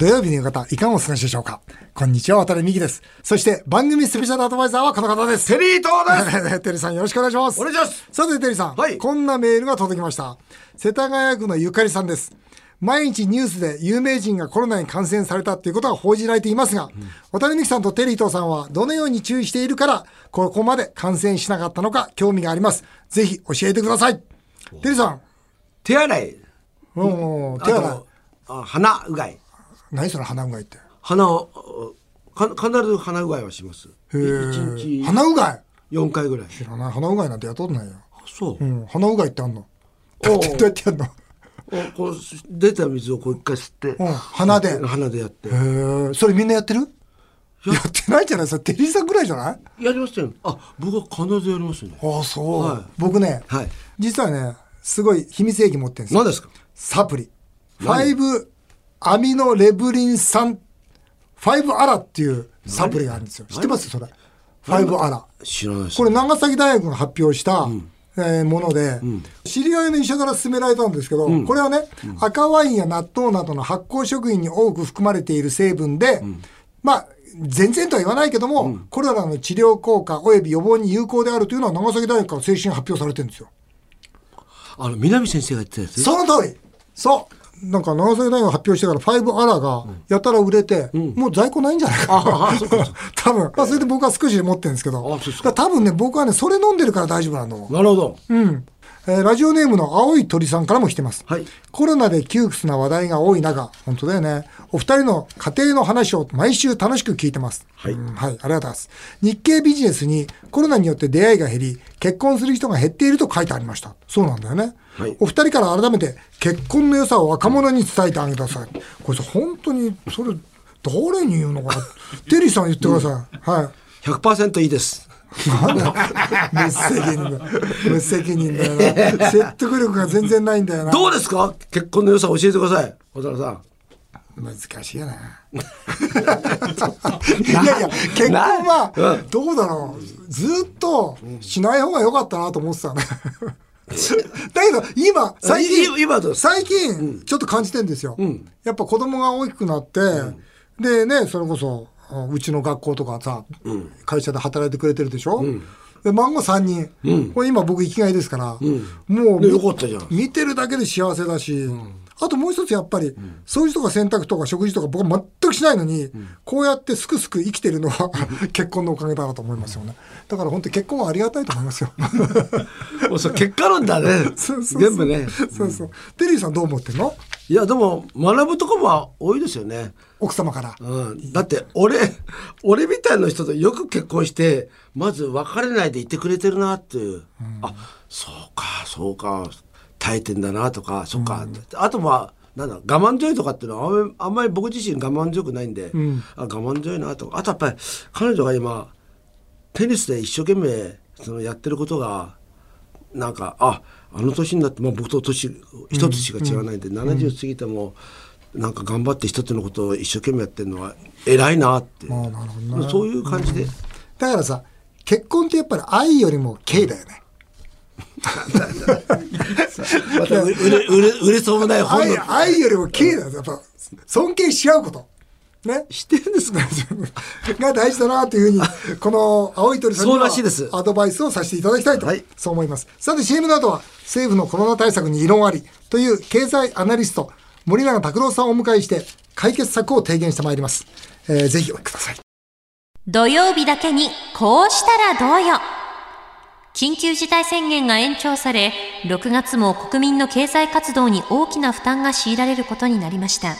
土曜日の夕方、いかがお過ごしでしょうか？こんにちは、渡辺美希です。そして、番組スペシャルアドバイザーはこの方です。テリー東です。テリーさんよろしくお願いします。お願いしますさて、テリーさん、はいこんなメールが届きました。世田谷区のゆかりさんです。毎日ニュースで有名人がコロナに感染されたということが報じられていますが、渡辺美樹さんとテリー東さんはどのように注意しているから、ここまで感染しなかったのか興味があります。ぜひ教えてください。テリーさん、手洗い。うん、あ手洗いと。あ鼻うがい。何それ鼻うがいって？鼻をか必ず鼻うがいはします。へー一日鼻うがい？四回ぐらい。知らない鼻うがいなんてやったことないよ。そうう。ん、鼻うがいってあんの？どうやってやんの？おこう出た水をこう一回吸って。うん鼻で鼻でやって。へえ、それみんなやってる？やってないじゃないそれテリーさんぐらいじゃない？やりましたよ。あ、僕は必ずやりますよね。ああ、そう。はい僕ね、はい。実はね、すごい秘密兵器持ってるんですよ。何ですか？サプリ。何？5アミノレブリン酸、5アラっていうサプリがあるんですよ。知ってます？それ。5アラ。知らないです。これ長崎大学が発表した、えーもので、知り合いの医者から勧められたんですけど、これはね、赤ワインや納豆などの発酵食品に多く含まれている成分で、まあ全然とは言わないけども、コロナの治療効果及び予防に有効であるというのは長崎大学から正式に発表されてるんですよ。あの南先生が言ってたやつ？その通りそうなんか長崎大学発表してから5アラがやたら売れて、もう在庫ないんじゃないかな。うかそう 多分。まあそれで僕は少し持ってるんですけど。多分ね、僕はね、それ飲んでるから大丈夫なの。なるほど。うん。えーラジオネームの青い鳥さんからも来てます。はいコロナで窮屈な話題が多い中、本当だよね。お二人の家庭の話を毎週楽しく聞いてます。はいうんはい、ありがとうございます。日経ビジネスにコロナによって出会いが減り、結婚する人が減っていると書いてありました。そうなんだよね。はいお二人から改めて結婚の良さを若者に伝えてあげてください。これさ、本当に、それ、誰に言うのかな。テリーさん言ってください。はい。百パーセントいいです。無責任だ。無責任だよな。説得力が全然ないんだよな。どうですか？結婚の良さ教えてください。小田さん。難しいよな。いやいや、結婚は、どうだろう。ずっとしない方が良かったなと思ってたね。だけど、今、最近、最近、ちょっと感じてんですよ。やっぱ子供が大きくなって、でね、それこそ、あうちの学校とかさ、会社で働いてくれてるでしょ、で孫3人、これ今僕生きがいですから、もうねよかったじゃん。見てるだけで幸せだし、あともう一つやっぱり、掃除とか洗濯とか食事とか僕は全くしないのに、こうやってすくすく生きてるのは 結婚のおかげだなと思いますよね。だから本当に結婚はありがたいと思いますよ。もうそれ結果論だね。そうそうそう。全部ね。そうそう。テリーさんどう思ってんの？いやでも学ぶとこも多いですよね。奥様から。うん、だって俺俺みたいな人とよく結婚してまず別れないでいてくれてるなっていう、あそうかそうか。耐えてんだなとかそうか、あとまあなんだ我慢強いとかっていうのはあんまりあんまり僕自身我慢強くないんで、あ我慢強いなとか。あとやっぱり彼女が今テニスで一生懸命そのやってることがなんかああの年になって、まあ、僕と年一つしか違わないんで、70過ぎてもなんか頑張って一つのことを一生懸命やってるのは偉いなって、ああなねそういう感じで、だからさ、結婚ってやっぱり愛よりも敬だよね。また売れ売れ売れそうもない本愛の愛よりも敬だよ。やっぱ尊敬し合うこと。ね？してるんですか？が大事だなというふうに、この青い鳥さんにそうはらしいですアドバイスをさせていただきたいと、はいそう思います。さて CM の後は政府のコロナ対策に異論ありという経済アナリスト森永卓郎さんをお迎えして解決策を提言してまいります。えーぜひお聞きください。土曜日だけにこうしたらどうよ緊急事態宣言が延長され6月も国民の経済活動に大きな負担が強いられることになりました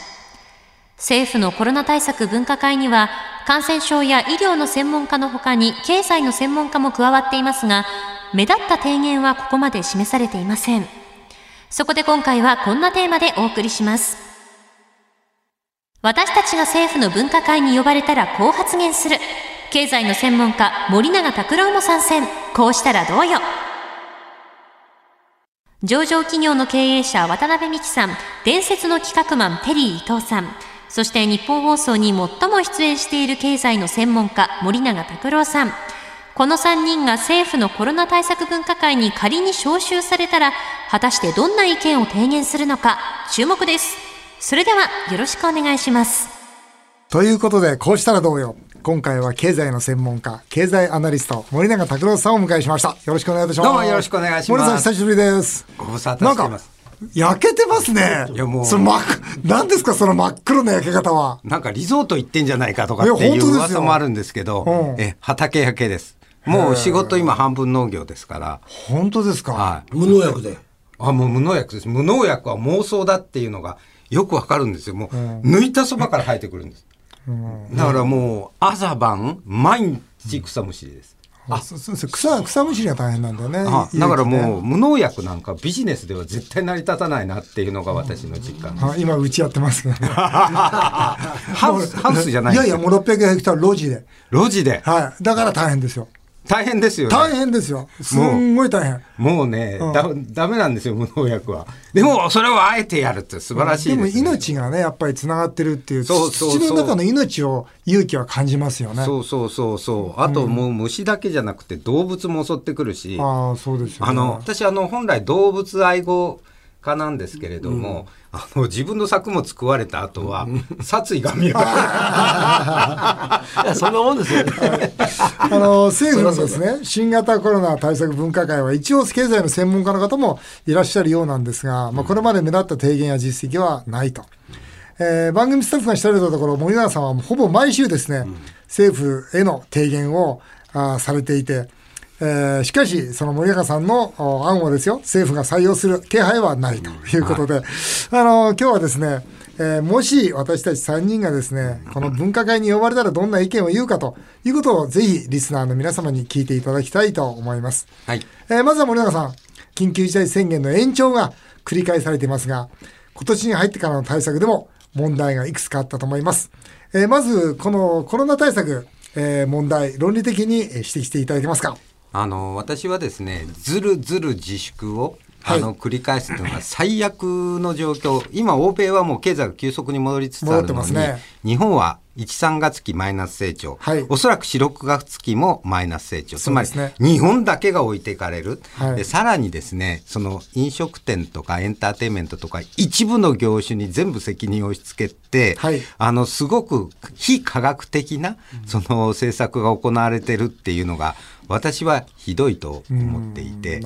政府のコロナ対策分科会には感染症や医療の専門家のほかに経済の専門家も加わっていますが目立った提言はここまで示されていません。そこで今回はこんなテーマでお送りします。私たちが政府の分科会に呼ばれたらこう発言する。経済の専門家森永卓郎も参戦。こうしたらどうよ。上場企業の経営者渡辺美樹さん。伝説の企画マンテリー伊藤さん。そして日本放送に最も出演している経済の専門家森永卓郎さんこの3人が政府のコロナ対策分科会に仮に招集されたら果たしてどんな意見を提言するのか注目ですそれではよろしくお願いします。ということで、こうしたらどうよ。今回は経済の専門家、経済アナリスト、森永拓郎さんをお迎えしました。よろしくお願いいたします。どうもよろしくお願いします森さん、久しぶりです。ご無沙汰してます。、焼けてますね。いやもうその真っ、何ですか、その真っ黒な焼け方は。なんかリゾート行ってんじゃないかとかっていういや本当ですよ噂もあるんですけど、うんえ畑焼けです。もう仕事今半分農業ですから、本当ですか。はい。無農薬で。あ、もう無農薬です。無農薬は妄想だっていうのがよくわかるんですよ。もう、抜いたそばから生えてくるんです。だからもう、朝晩、毎日草むしりです。あ、そうそうそう草、草むしりが大変なんだよね。あだからもう、う。無農薬なんかビジネスでは絶対成り立たないなっていうのが私の実感です。あ今、打ち合ってますね。ハウス、ハウスじゃないいやいや、もう600ヘクタール路地で。路地で。はい。だから大変ですよ。大変ですよね。大変ですよ。すんごい大変。もうね、うんだダメなんですよ無農薬はでもそれをあえてやるって素晴らしいでもです、ね命がね、やっぱりつながってるっていう、そうそうそう土の中の命を勇気は感じますよね。そうそうそうそうあともう虫だけじゃなくて動物も襲ってくるし、ああ、そうですよね。あの私あの本来動物愛護家なんですけれども、あの自分の作物食われた後は殺意が見えない いや、そんなもんですよね。あの政府のですね、新型コロナ対策分科会は一応経済の専門家の方もいらっしゃるようなんですが、まあ、これまで目立った提言や実績はないと。えー番組スタッフが調べたところ、森永さんはほぼ毎週ですね、政府への提言をあーされていて、えーしかし、その森永さんのお案をですよ、政府が採用する気配はないということで、あの今日はですね、えーもし私たち3人がですね、この分科会に呼ばれたらどんな意見を言うかということをぜひリスナーの皆様に聞いていただきたいと思います。はいえーまずは森永さん、緊急事態宣言の延長が繰り返されていますが、今年に入ってからの対策でも問題がいくつかあったと思います。えーまず、このコロナ対策、えー問題、論理的にえー指摘していただけますか？あの私はですねずるずる自粛をはい。あの繰り返すというのが最悪の状況、今、欧米はもう経済が急速に戻りつつあるのに、ね。日本は1、3月期マイナス成長、はい。おそらく4、6月期もマイナス成長、つまり日本だけが置いていかれる、はい。でさらにですねその飲食店とかエンターテインメントとか、一部の業種に全部責任を押し付けて、はい。あのすごく非科学的なその政策が行われてるっていうのが、私はひどいと思っていて、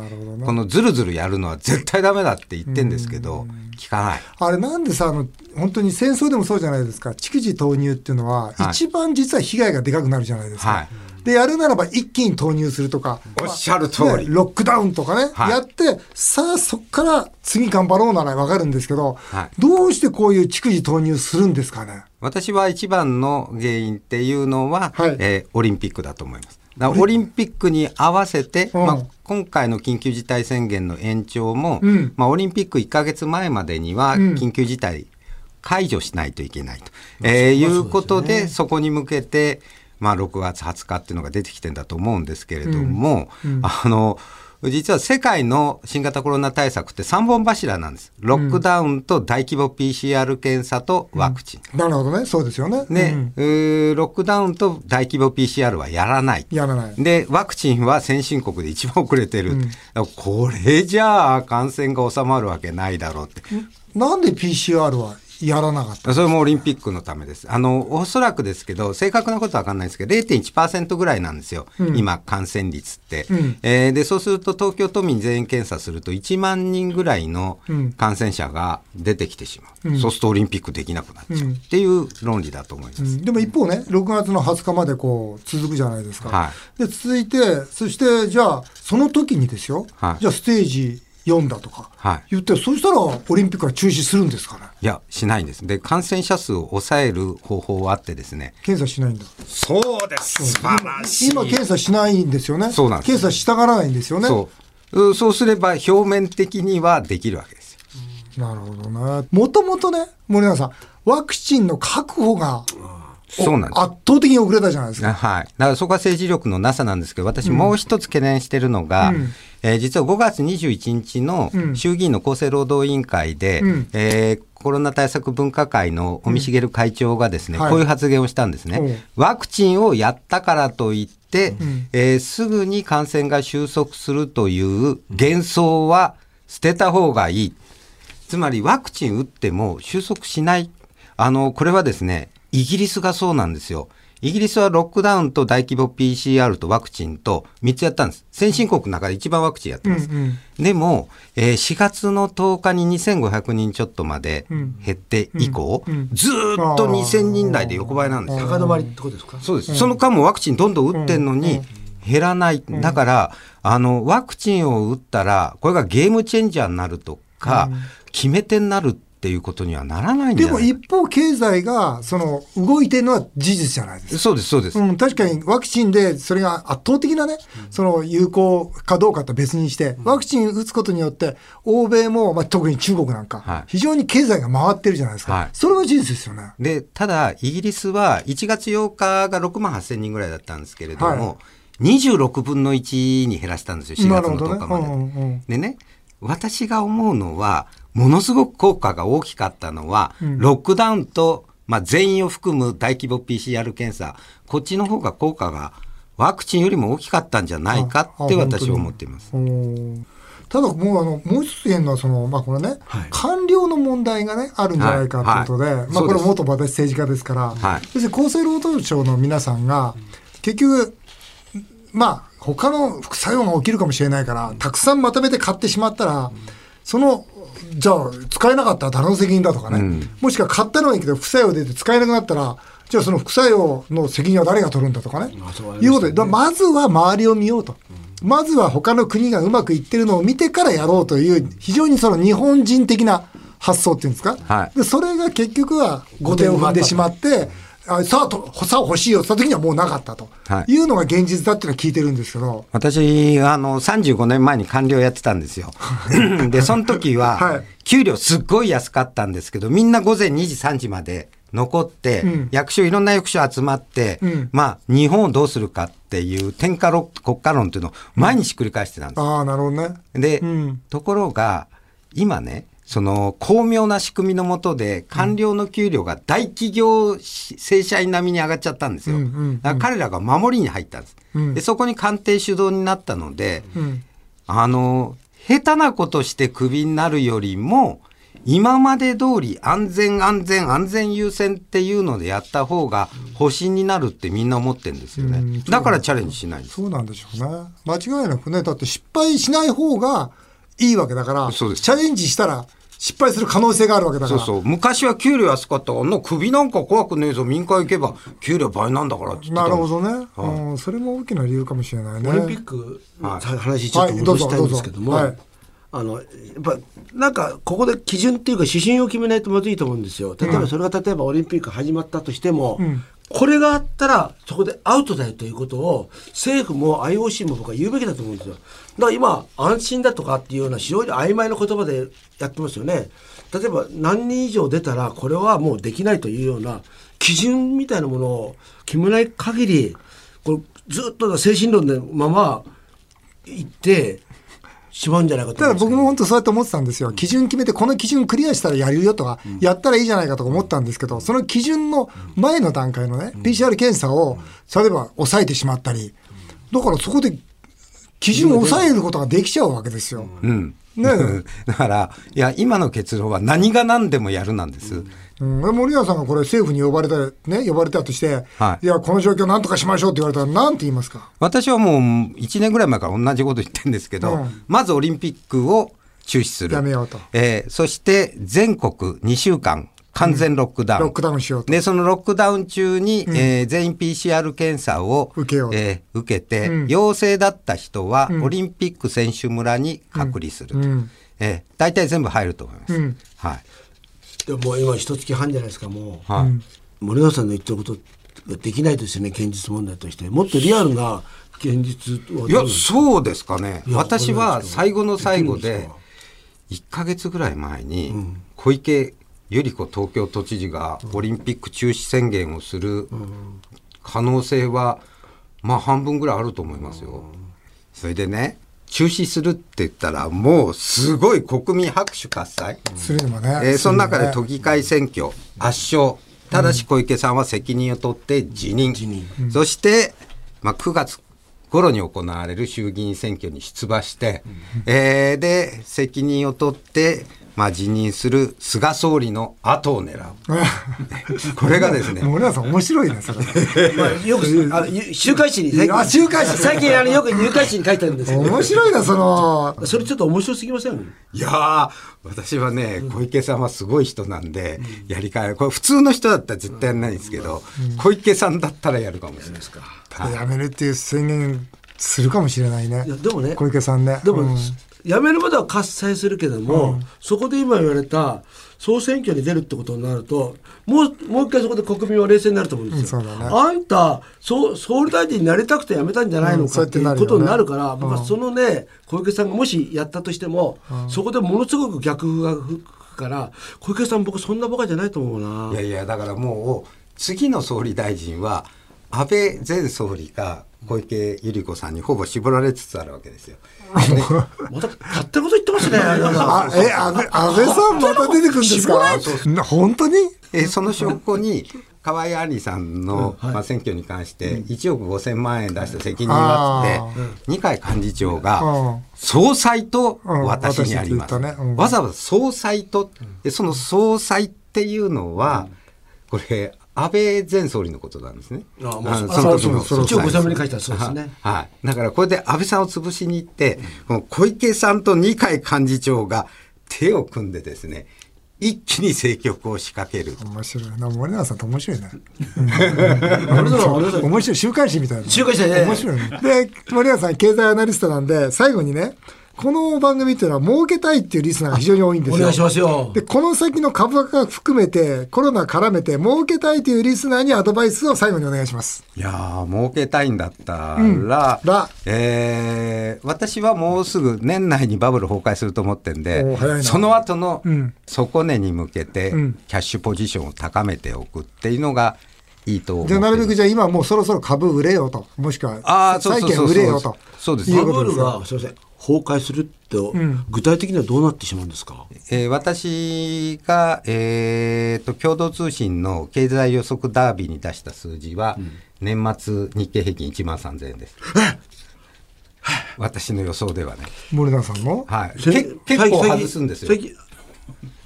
このずるずるやるのは絶対ダメだって言ってんですけど、聞かない。あれなんでさ、あの、本当に戦争でもそうじゃないですか。蓄次投入っていうのは、はい一番実は被害がでかくなるじゃないですか。はいで、やるならば一気に投入するとか。おっしゃる通りねロックダウンとかね、はいやって、さあそこから次頑張ろうならわかるんですけど、はいどうしてこういう蓄次投入するんですかね？私は一番の原因っていうのは、はいえーオリンピックだと思います。オリンピックに合わせて、うん。まあ、今回の緊急事態宣言の延長も、うん。まあ、オリンピック1ヶ月前までにはうん。緊急事態解除しないといけないと、えーいうことで、そこに向けて、まあ、6月20日っていうのが出てきてんだと思うんですけれども、あの実は世界の新型コロナ対策って3本柱なんです。ロックダウンと大規模 PCR 検査とワクチン。なるほどね、そうですよね。ねうんロックダウンと大規模 PCR はやらない。やらない。で、ワクチンは先進国で一番遅れてる。だからこれじゃあ感染が収まるわけないだろうって。なんで PCR はやらなかったそれもオリンピックのためです。あの、おそらくですけど、正確なことはわかんないですけど、0.1%ぐらいなんですよ。今、感染率って、うんえーで、そうすると東京都民全員検査すると1万人ぐらいのうん感染者が出てきてしまう。うんそうするとオリンピックできなくなっちゃう。うんっていう論理だと思います。うんでも一方ね、6月の20日までこう続くじゃないですか。はで、続いて、そしてじゃあ、その時にですよ、はいじゃあステージ4だとかはい言って、そしたらオリンピックは中止するんですかね？いや、しないんです。で、感染者数を抑える方法はあってですね。検査しないんだ。そうです。素晴らしい。今検査しないんですよね。そうなんです検査したがらないんですよね。そう。うそうすれば表面的にはできるわけですよ。なるほどね。もともとね、森永さん、ワクチンの確保がそうなんです。圧倒的に遅れたじゃないですか。はい。だからそこは政治力のなさなんですけど、私もう一つ懸念してるのが、うんえー実は5月21日のうん衆議院の厚生労働委員会で、うんえーコロナ対策分科会の尾身茂会長がですね、はいこういう発言をしたんですね。ワクチンをやったからといって、んえーすぐに感染が収束するという幻想は捨てた方がいい。つまりワクチン打っても収束しない。あの、これはですね、イギリスがそうなんですよ。イギリスはロックダウンと大規模 PCR とワクチンと3つやったんです。先進国の中で一番ワクチンやってます。うんうんでも、えー4月の10日に2500人ちょっとまで減って以降、ずーっと2000人台で横ばいなんですよ。高止まりってことですか？そうです。その間もワクチンどんどん打ってんのに、減らない。だから、あの、ワクチンを打ったら、これがゲームチェンジャーになるとか、決め手になるっていうことにはならないでも一方、経済が、その、動いてるのは事実じゃないですか。そうです、そうです。うん、確かにワクチンでそれが圧倒的なね、その有効かどうかと別にして、ワクチン打つことによって、欧米も、まあ、特に中国なんか、はい非常に経済が回ってるじゃないですか。はいそれは事実ですよね。で、ただ、イギリスは1月8日が6万8000人ぐらいだったんですけれども、26分の1に減らしたんですよ、4月の10日まで。ねうんうんうんでね、私が思うのは、ものすごく効果が大きかったのは、ロックダウンと、まあ、全員を含む大規模 PCR 検査、こっちの方が効果がワクチンよりも大きかったんじゃないかって私は思っています。ただもうあのもう一つ言えるのはその、まあ、これね、はい。官僚の問題がねあるんじゃないかということで、まあ、はいそうです。これ元私政治家ですから、はい。要するに厚生労働省の皆さんが結局まあ他の副作用が起きるかもしれないからたくさんまとめて買ってしまったらそのじゃあ使えなかったら誰の責任だとかね、もしくは買ったのはいいけど副作用出て使えなくなったらじゃあその副作用の責任は誰が取るんだとかね、ましたね。いうことで。だまずは周りを見ようと。まずは他の国がうまくいってるのを見てからやろうという非常にその日本人的な発想っていうんですか、はい。でそれが結局は後手を踏んでしまってあさあとさあ欲しいよ。って言った時にはもうなかったと、はい。い、うのが現実だっていうのは聞いてるんですけど。私、あの、35年前に官僚やってたんですよ。で、その時は、はい。給料すっごい安かったんですけど、みんな午前2時、3時まで残って、うん。役所、いろんな役所集まって、うん。まあ、日本をどうするかっていう天下論国家論っていうのを毎日繰り返してたんです。ああなるほどね。で、うん。ところが、今ね、その巧妙な仕組みのもとで官僚の給料が大企業正社員並みに上がっちゃったんですよ。彼らが守りに入ったんです。うんでそこに官邸主導になったので、うんあの、下手なことしてクビになるよりも、今まで通り安全安全安全優先っていうのでやった方が保身になるってみんな思ってるんですよね。うんだからチャレンジしないんです。そうなんでしょうね間違いなくねだって失敗しない方がいいわけだからそうです。チャレンジしたら失敗する可能性があるわけだから。そうそう。昔は給料安かった。から、あんな首なんか怖くねえぞ。民間行けば給料倍なんだからってなるほどね、うん、それも大きな理由かもしれないね。オリンピックのはい。話ちょっと戻したいんですけども、はいあのやっぱなんかここで基準っていうか指針を決めないとまずいと思うんですよ。例えばそれが例えばオリンピック始まったとしても、これがあったらそこでアウトだよということを政府も IOC も僕は言うべきだと思うんですよ。だから今安心だとかっていうような非常に曖昧な言葉でやってますよね。例えば何人以上出たらこれはもうできないというような基準みたいなものを決めない限りこれずっと精神論のままいってしまうんじゃないかとただ僕も本当そうやって思ってたんですよ。基準決めて、この基準クリアしたらやるよとか、やったらいいじゃないかとか思ったんですけど、その基準の前の段階のね、PCR 検査を、例えば抑えてしまったり、だからそこで基準を抑えることができちゃうわけですよ。うん。ね だから、いや、今の結論は何が何でもやるなんです。うん、森永さんがこれ政府に呼ばれた、ね、呼ばれたとして、はいいや、この状況なんとかしましょうって言われたら、なんて言いますか？私はもう1年ぐらい前から同じこと言ってるんですけど、うんまずオリンピックを中止する。やめようとえーそして全国2週間完全ロックダウン。ロックダウンしようと。で、そのロックダウン中に、えー全員 PCR 検査を受けようとえー受けて、うん陽性だった人は、んオリンピック選手村に隔離すると。うんえー大体全部入ると思います。うんはい。でももう今一月半じゃないですかもう、はい。森永さんの言ってることができないですよね現実問題としてもっとリアルな現実はいや、そうですかね。私は最後の最後でできるんですか、1ヶ月ぐらい前に、小池百合子東京都知事がオリンピック中止宣言をする可能性は、まあ半分ぐらいあると思いますよ。それでね、中止するって言ったら、もうすごい国民拍手喝采。するにもね。えーその中で時都議会選挙圧勝ただし小池さんは責任を取って辞任,、そして、まあ、9月頃に行われる衆議院選挙に出馬して、えーで責任を取ってまあ、辞任する菅総理の後を狙う。これがですね。森永さん面白いね、それ。まあ、よくあ週刊誌に最近あ週刊誌最近あのよく入刊誌に書いてあるんですけど面白いな、その、それちょっと面白すぎません？いやー、私はね、小池さんはすごい人なんで、やりかえ、これ普通の人だったら絶対やらないんですけど、小池さんだったらやるかもしれないですか。やめるっていう宣言するかもしれないね。でもね小池さんね。でも、うん辞めるまでは喝采するけども、そこで今言われた総選挙に出るってことになるともうもう一回そこで国民は冷静になると思うんですよ。うんそうだね。あんた総総理大臣になりたくて辞めたんじゃないのかっていうことになるから、僕はそのね小池さんがもしやったとしても、そこでものすごく逆風が吹くから小池さん僕そんなバカじゃないと思うな。いやいや、だからもう、次の総理大臣は、安倍前総理が小池百合子さんにほぼ絞られつつあるわけですよ。また勝手なこと言ってますね。あ、え、安倍、安倍さんまた出てくるんですか？な本当に？えーその証拠に、河合杏里さんの、まあ、選挙に関して1億5千万円出した責任はあって、二階幹事長うがん。総裁とうん。私にあります。わざわざ総裁と、でその総裁っていうのは、これ、安倍前総理のことなんですね。あもうその時のそうそう一応ご説明に書いてあるそうですねはいはい。だからこれで安倍さんを潰しに行って、この小池さんと二階幹事長が手を組んでですね、一気に政局を仕掛ける。面白いな。森永さんって面白いね。俺の俺の面白い。週刊誌みたいな。週刊誌ね面白いね。で、森永さん、経済アナリストなんで、最後にね、この番組っていうのは儲けたいっていうリスナーが非常に多いんですよ。お願いしますよ。で、この先の株価含めて、コロナ絡めて、儲けたいというリスナーにアドバイスを最後にお願いします。いやー、儲けたいんだったら、らえー私はもうすぐ年内にバブル崩壊すると思ってんでその後のうん底値に向けてうん、キャッシュポジションを高めておくっていうのがいいとじゃあ、なるべくるじゃあ今もうそろそろ株売れよと。もしくは、債券売れよと。そうですいバブル。がすみません崩壊するって、具体的にはどうなってしまうんですか？えー私が、えーと共同通信の経済予測ダービーに出した数字は、年末日経平均1万3000円です。私の予想ではね。森永さんの？はい、結構外すんですよ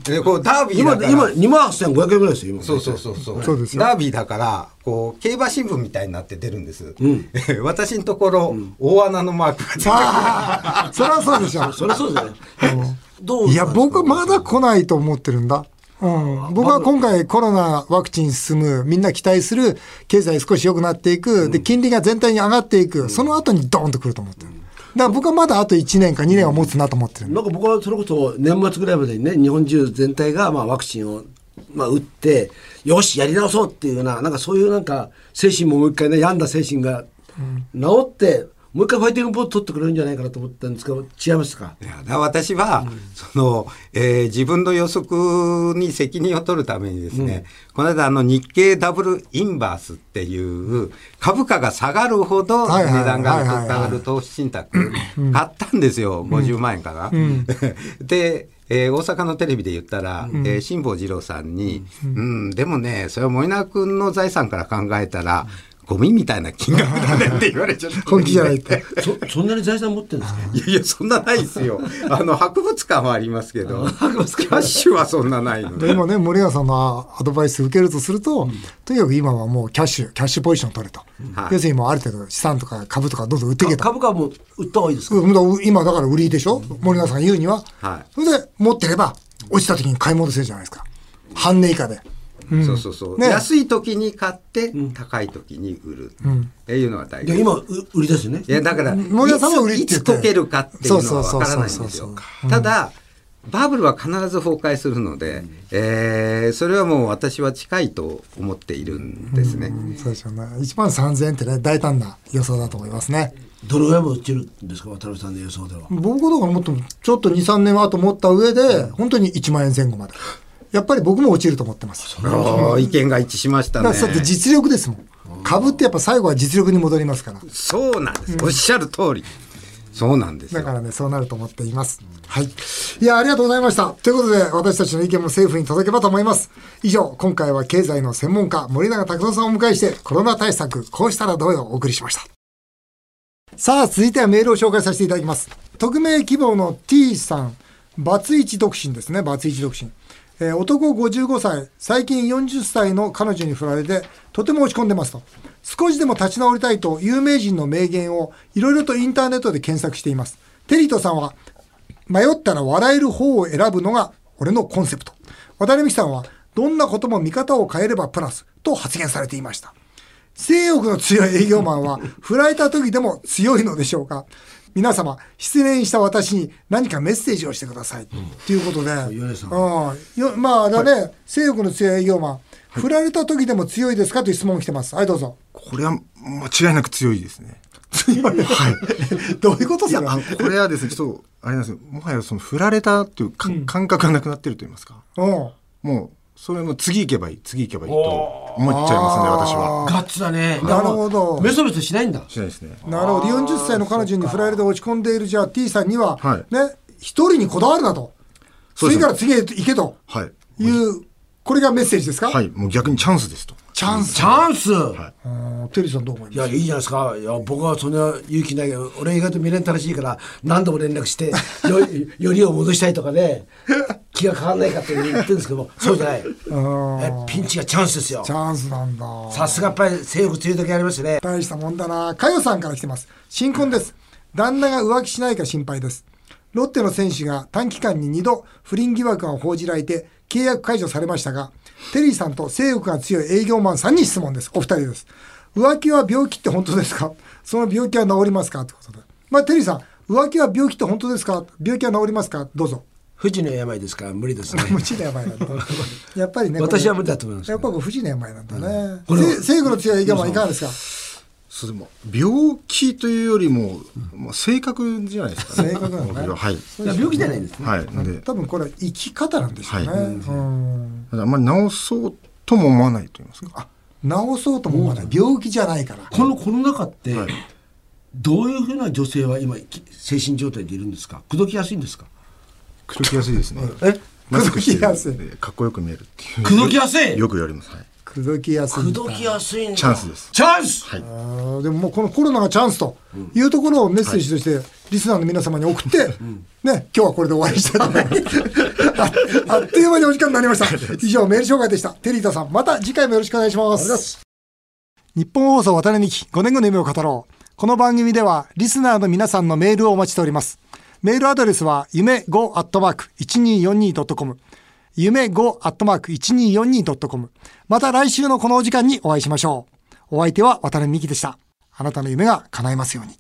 でこうダービー今だから。今2万8500円ぐらいですよ今。そうそうそうそう。そうですよ。ダービーだからこう競馬新聞みたいになって出るんです、私のところ、大穴のマークが出てああ、それはそうでしょ。そりゃそうで すね。どういや、僕はまだ来ないと思ってるんだ。うん、僕は今回コロナワクチン進む、みんな期待する、経済少し良くなっていく、で、金利が全体に上がっていく、その後にドーンと来ると思ってる。だから僕はまだあと1年か2年は持つなと思ってる。なんか僕はそれこそ年末ぐらいまでにね日本中全体がまあワクチンをまあ打ってよしやり直そうっていうようななんかそういうなんか精神ももう一回ね病んだ精神が治って、もう一回ファイティングポーズ取ってくれるんじゃないかなと思ったんですけど違いますか？いや私は、その、えー自分の予測に責任を取るためにですね、この間あの日経ダブルインバースっていう株価が下がるほど値段が上がる投資信託買ったんですよ、50万円かな。でえー大阪のテレビで言ったら、えー辛坊治郎さんに、うん、でもね、それは森永君の財産から考えたら、ゴミみたいな金額だねって言われちゃった。本気じゃないって。そそんなに財産持ってるんですか？いやいや、そんなないですよ。あの、博物館はありますけど、キャッシュはそんなないので。で今ね、森永さんのアドバイス受けるとすると、とにかく今はもうキャッシュ、キャッシュポジション取れと。はい要するにもうある程度資産とか株とかどんどん売っていけと。株価も売った方がいいですか、今だから売りでしょ、森永さんが言うには。はいそれで持ってれば、落ちた時に買い戻せるじゃないですか。半値以下で。そうそうそう。ね安い時に買って、高い時に売る。っていうのが大事。で今う売りですよねいや、だから、い森田さんは売いつ溶けるかっていうのはわからないんですよ。ただ、バブルは必ず崩壊するので、えーそれはもう私は近いと思っているんですね。うんそうですよね。1万3000円ってね、大胆な予想だと思いますね。どれぐらいも売ってるんですか渡辺さんの予想では僕だからもっと、ちょっと2、3年はと思った上で、本当に1万円前後まで。やっぱり僕も落ちると思ってます。意見が一致しましたねら。だって実力ですもん。株ってやっぱ最後は実力に戻りますから。そうなんです。おっしゃる通り。そうなんですよ。だからね、そうなると思っています。はい。いや、ありがとうございました。ということで、私たちの意見も政府に届けばと思います。以上、今回は経済の専門家、森永拓郎さんをお迎えして、コロナ対策、こうしたらどうよ、お送りしました。さあ、続いてはメールを紹介させていただきます。匿名希望の T さん。バツイチ独身ですね、バツイチ独身。えー男55歳、最近40歳の彼女に振られて、とても落ち込んでますと。少しでも立ち直りたいと、有名人の名言をいろいろとインターネットで検索しています。テリトさんは、迷ったら笑える方を選ぶのが俺のコンセプト。渡辺美樹さんは、どんなことも見方を変えればプラスと発言されていました。性欲の強い営業マンは、振られた時でも強いのでしょうか皆様、失恋した私に何かメッセージをしてください。ということで、うんよまあだね、性欲の強い営業マン、振られた時でも強いですか？という質問来てます。はい、どうぞ。これは間違いなく強いですね。強い。はい。どういうこといや、それあのこれはですね、ちょっと、あれなんですよ。もはやその振られたっていうか、感覚がなくなってると言いますか。うん。もう、それの次行けばいい、次行けばいいと思っちゃいますね、私は。ガッツだねなるほどメソメソしないんだしないですね。なるほど。40歳の彼女に振られて落ち込んでいるじゃあ T さんには、はいね、一人にこだわるなと。次から次へ行けとはい。いう、これがメッセージですか？はい。もう逆にチャンスですと。チャンス。チャンス、うんテリーさんどう思います？いや、いいじゃないですか。いや、僕はそんな勇気ないけど、俺意外と未練たらしいから、何度も連絡して、よ、よりを戻したいとかね、気が変わらないかって言ってるんですけど、そうじゃない。え、ピンチがチャンスですよチ。ャンスなんだ。さすがやっぱり性欲強い時ありますね。大したもんだな。かよさんから来てます。新婚です。旦那が浮気しないか心配です。ロッテの選手が短期間に2度不倫疑惑が報じられて契約解除されましたが、テリーさんと性欲が強い営業マンさんに質問です。お二人です。浮気は病気って本当ですか？その病気は治りますか？ってことで。まあ、テリーさん、浮気は病気って本当ですか？病気は治りますか？どうぞ。不治の病ですから無理ですね。無知の病なんだ。やっぱりね。私は無理だと思いますやっぱこれ不治の病なんだね。これせ性欲の強い営業マンいかがですか？そうでも病気というよりも、もう性格じゃないですかね。性格なのね僕ははい。いや病気じゃないんですね。はい。なんで、多分これは生き方なんでしょうね。はいうんあんまり治そうとも思わないと言いますか。治そうとも思わない。病気じゃないから。このコロナ禍って、はいどういうふうな女性は今、き精神状態でいるんですか？口説きやすいんですか？口説きやすいですね。え？マスクして口説きやすいるんでかっこよく見えるっていう。口説きやすい？よく言われます。はい。口説きやすいんだ。口説きやすいんだ。チャンスです。チャンスはい。あーでももうこのコロナがチャンスというところをメッセージとしてリスナーの皆様に送って、ね、今日はこれで終わりにしたいと思います。あ あっという間にお時間になりました。以上メール紹介でした。テリータさん、また次回もよろしくお願いします。日本放送渡辺美希5年後の夢を語ろう。この番組ではリスナーの皆さんのメールをお待ちしております。メールアドレスは夢 5-1242.com 夢 5-1242.com また来週のこのお時間にお会いしましょう。お相手は渡辺美希でした。あなたの夢が叶いますように。